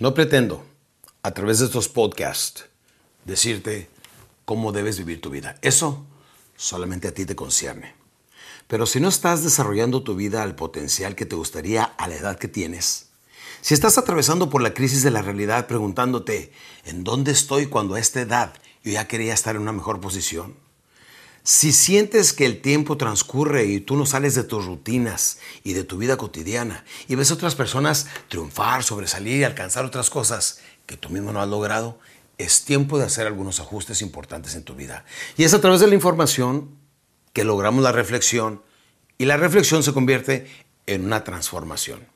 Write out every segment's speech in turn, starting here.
No pretendo, a través de estos podcasts, decirte cómo debes vivir tu vida. Eso solamente a ti te concierne. Pero si no estás desarrollando tu vida al potencial que te gustaría a la edad que tienes, si estás atravesando por la crisis de la realidad preguntándote, ¿en dónde estoy cuando a esta edad yo ya quería estar en una mejor posición? Si sientes que el tiempo transcurre y tú no sales de tus rutinas y de tu vida cotidiana y ves a otras personas triunfar, sobresalir y alcanzar otras cosas que tú mismo no has logrado, es tiempo de hacer algunos ajustes importantes en tu vida. Y es a través de la información que logramos la reflexión y la reflexión se convierte en una transformación.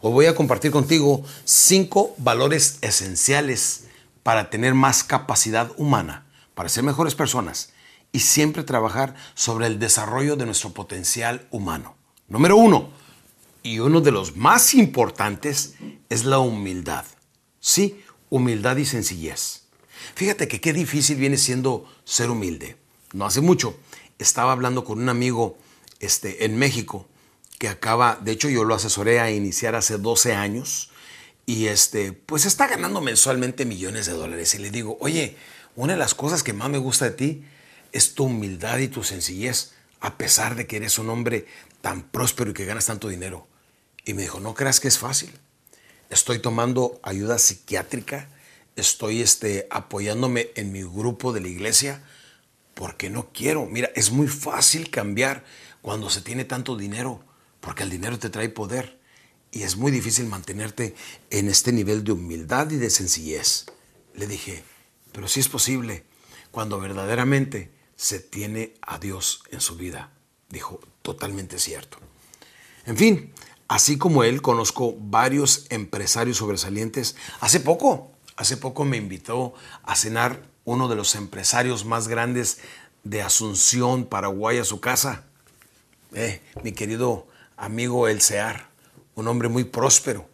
Hoy voy a compartir contigo cinco valores esenciales para tener más capacidad humana, para ser mejores personas y siempre trabajar sobre el desarrollo de nuestro potencial humano. Número uno, y uno de los más importantes, es la humildad. Sí, humildad y sencillez. Fíjate que qué difícil viene siendo ser humilde. No hace mucho estaba hablando con un amigo este, en México que acaba, de hecho yo lo asesoré a iniciar hace 12 años y este, pues está ganando mensualmente millones de dólares. Y le digo, oye, una de las cosas que más me gusta de ti es tu humildad y tu sencillez, a pesar de que eres un hombre tan próspero y que ganas tanto dinero. Y me dijo, no creas que es fácil. Estoy tomando ayuda psiquiátrica, estoy este, apoyándome en mi grupo de la iglesia, porque no quiero. Mira, es muy fácil cambiar cuando se tiene tanto dinero, porque el dinero te trae poder. Y es muy difícil mantenerte en este nivel de humildad y de sencillez. Le dije, pero sí es posible cuando verdaderamente se tiene a Dios en su vida. Dijo, totalmente cierto. En fin, así como él, conozco varios empresarios sobresalientes. Hace poco, hace poco me invitó a cenar uno de los empresarios más grandes de Asunción, Paraguay, a su casa. Eh, mi querido amigo El Sear, un hombre muy próspero.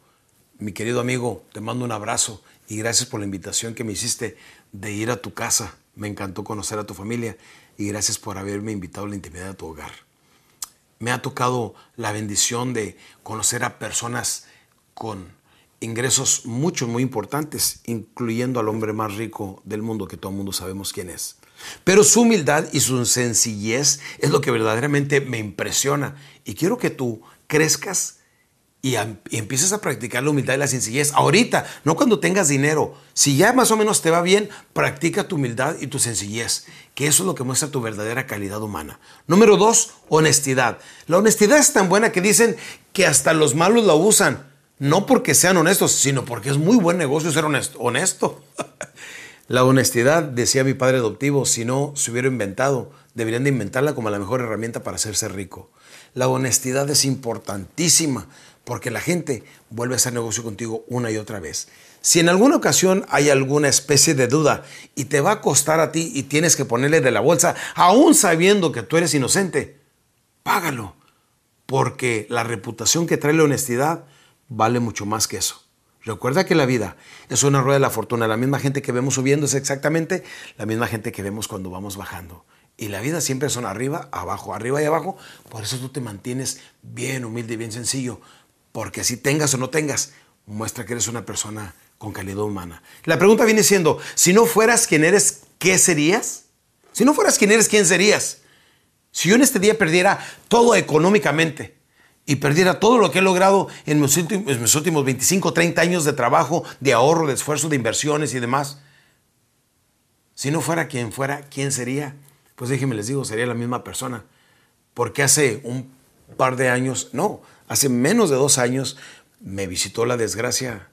Mi querido amigo, te mando un abrazo y gracias por la invitación que me hiciste de ir a tu casa. Me encantó conocer a tu familia y gracias por haberme invitado a la intimidad de tu hogar. Me ha tocado la bendición de conocer a personas con ingresos muchos, muy importantes, incluyendo al hombre más rico del mundo, que todo el mundo sabemos quién es. Pero su humildad y su sencillez es lo que verdaderamente me impresiona. Y quiero que tú crezcas y, empiezas a practicar la humildad y la sencillez ahorita, no cuando tengas dinero. Si ya más o menos te va bien, practica tu humildad y tu sencillez, que eso es lo que muestra tu verdadera calidad humana. Número dos, honestidad. La honestidad es tan buena que dicen que hasta los malos la usan, no porque sean honestos, sino porque es muy buen negocio ser honesto. honesto. la honestidad, decía mi padre adoptivo, si no se hubiera inventado, deberían de inventarla como la mejor herramienta para hacerse rico. La honestidad es importantísima porque la gente vuelve a hacer negocio contigo una y otra vez. Si en alguna ocasión hay alguna especie de duda y te va a costar a ti y tienes que ponerle de la bolsa, aún sabiendo que tú eres inocente, págalo, porque la reputación que trae la honestidad vale mucho más que eso. Recuerda que la vida es una rueda de la fortuna. La misma gente que vemos subiendo es exactamente la misma gente que vemos cuando vamos bajando. Y la vida siempre son arriba, abajo, arriba y abajo. Por eso tú te mantienes bien humilde y bien sencillo. Porque si tengas o no tengas, muestra que eres una persona con calidad humana. La pregunta viene siendo, si no fueras quien eres, ¿qué serías? Si no fueras quien eres, ¿quién serías? Si yo en este día perdiera todo económicamente y perdiera todo lo que he logrado en mis últimos, mis últimos 25, 30 años de trabajo, de ahorro, de esfuerzo, de inversiones y demás, si no fuera quien fuera, ¿quién sería? Pues déjenme les digo, sería la misma persona. Porque hace un par de años, no, Hace menos de dos años me visitó la desgracia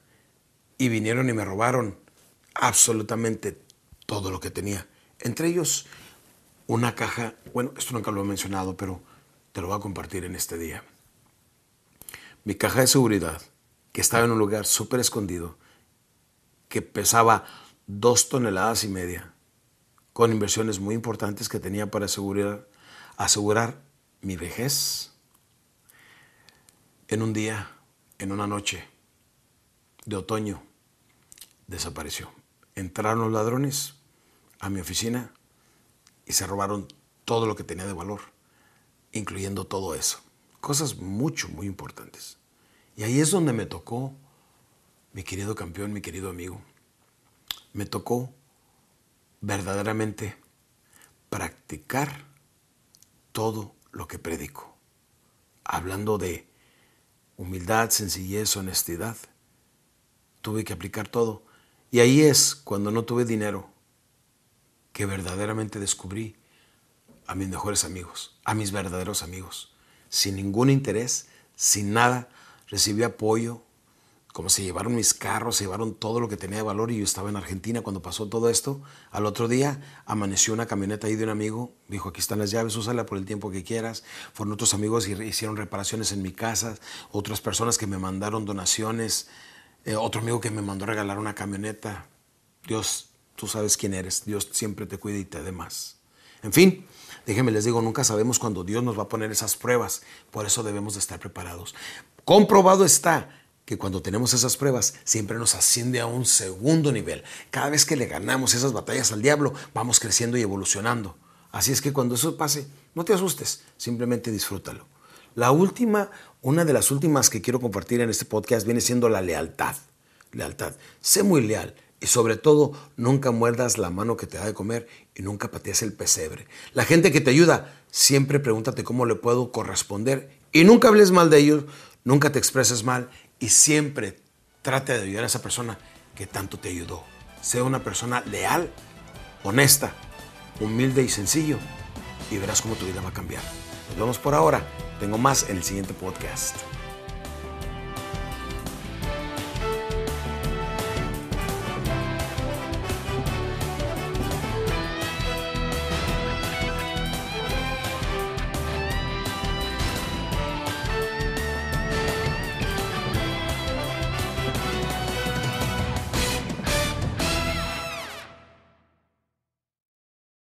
y vinieron y me robaron absolutamente todo lo que tenía. Entre ellos, una caja, bueno, esto nunca lo he mencionado, pero te lo voy a compartir en este día. Mi caja de seguridad, que estaba en un lugar súper escondido, que pesaba dos toneladas y media, con inversiones muy importantes que tenía para asegurar, asegurar mi vejez, en un día, en una noche de otoño, desapareció. Entraron los ladrones a mi oficina y se robaron todo lo que tenía de valor, incluyendo todo eso. Cosas mucho, muy importantes. Y ahí es donde me tocó mi querido campeón, mi querido amigo, me tocó verdaderamente practicar todo lo que predico. Hablando de humildad, sencillez, honestidad, tuve que aplicar todo. Y ahí es cuando no tuve dinero que verdaderamente descubrí a mis mejores amigos, a mis verdaderos amigos, sin ningún interés, sin nada, recibí apoyo, como se llevaron mis carros, se llevaron todo lo que tenía de valor y yo estaba en Argentina cuando pasó todo esto. Al otro día amaneció una camioneta ahí de un amigo, dijo, aquí están las llaves, úsala por el tiempo que quieras. Fueron otros amigos y hicieron reparaciones en mi casa, otras personas que me mandaron donaciones, eh, otro amigo que me mandó regalar una camioneta. Dios, tú sabes quién eres, Dios siempre te cuida y te dé más. En fin, déjenme les digo, nunca sabemos cuándo Dios nos va a poner esas pruebas, por eso debemos de estar preparados. Comprobado está que cuando tenemos esas pruebas siempre nos asciende a un segundo nivel. Cada vez que le ganamos esas batallas al diablo, vamos creciendo y evolucionando. Así es que cuando eso pase, no te asustes, simplemente disfrútalo. La última, una de las últimas que quiero compartir en este podcast viene siendo la lealtad. Lealtad. Sé muy leal y sobre todo nunca muerdas la mano que te da de comer y nunca patees el pesebre. La gente que te ayuda, siempre pregúntate cómo le puedo corresponder y nunca hables mal de ellos, nunca te expreses mal y siempre trate de ayudar a esa persona que tanto te ayudó. Sea una persona leal, honesta, humilde y sencillo y verás cómo tu vida va a cambiar. Nos vemos por ahora. Tengo más en el siguiente podcast.